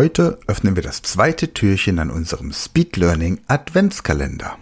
Heute öffnen wir das zweite Türchen an unserem Speed Learning Adventskalender.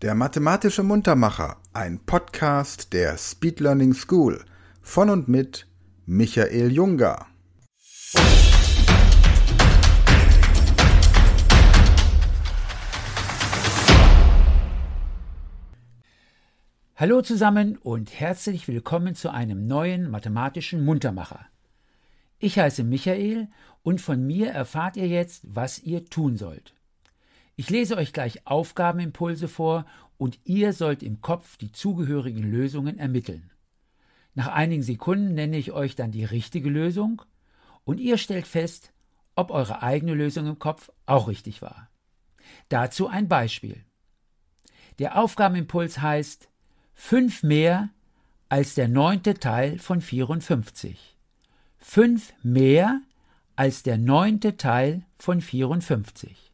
Der mathematische Muntermacher, ein Podcast der Speed Learning School von und mit Michael Junger. Hallo zusammen und herzlich willkommen zu einem neuen mathematischen Muntermacher. Ich heiße Michael und von mir erfahrt ihr jetzt, was ihr tun sollt. Ich lese euch gleich Aufgabenimpulse vor und ihr sollt im Kopf die zugehörigen Lösungen ermitteln. Nach einigen Sekunden nenne ich euch dann die richtige Lösung und ihr stellt fest, ob eure eigene Lösung im Kopf auch richtig war. Dazu ein Beispiel. Der Aufgabenimpuls heißt 5 mehr als der neunte Teil von 54. 5 mehr als der neunte Teil von 54.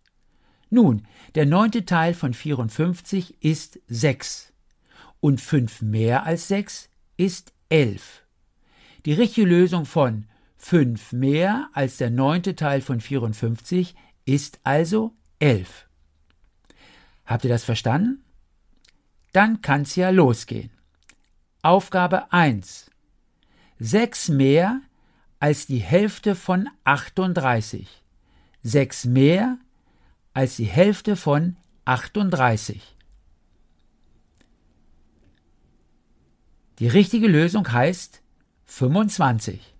Nun, der neunte Teil von 54 ist 6 und 5 mehr als 6 ist 11. Die richtige Lösung von 5 mehr als der neunte Teil von 54 ist also 11. Habt ihr das verstanden? Dann kann's ja losgehen. Aufgabe 1. 6 mehr als die Hälfte von 38. 6 mehr als die Hälfte von 38. Die richtige Lösung heißt 25.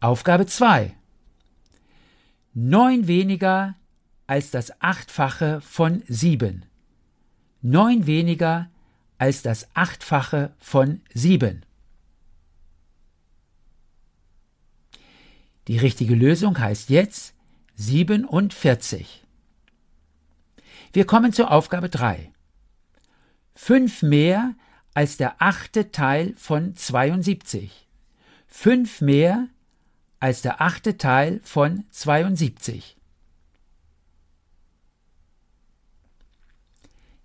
Aufgabe 2. 9 weniger als das Achtfache von 7 neun weniger als das Achtfache von sieben. Die richtige Lösung heißt jetzt 47. Wir kommen zur Aufgabe 3. Fünf mehr als der achte Teil von 72. Fünf mehr als der achte Teil von 72.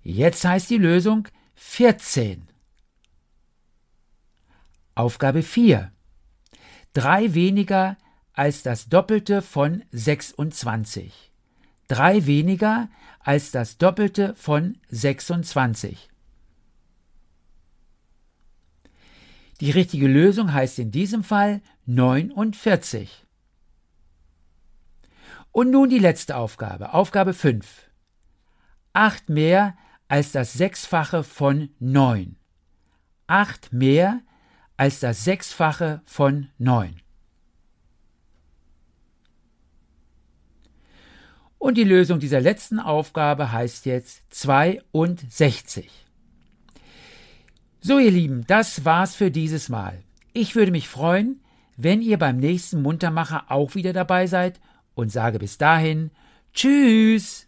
Jetzt heißt die Lösung 14. Aufgabe 4. Drei weniger als das Doppelte von 26. Drei weniger als das Doppelte von 26. Die richtige Lösung heißt in diesem Fall 49. Und nun die letzte Aufgabe, Aufgabe 5. Acht mehr als das Sechsfache von neun. Acht mehr als das Sechsfache von neun. Und die Lösung dieser letzten Aufgabe heißt jetzt 62. So, ihr Lieben, das war's für dieses Mal. Ich würde mich freuen, wenn ihr beim nächsten Muntermacher auch wieder dabei seid und sage bis dahin Tschüss!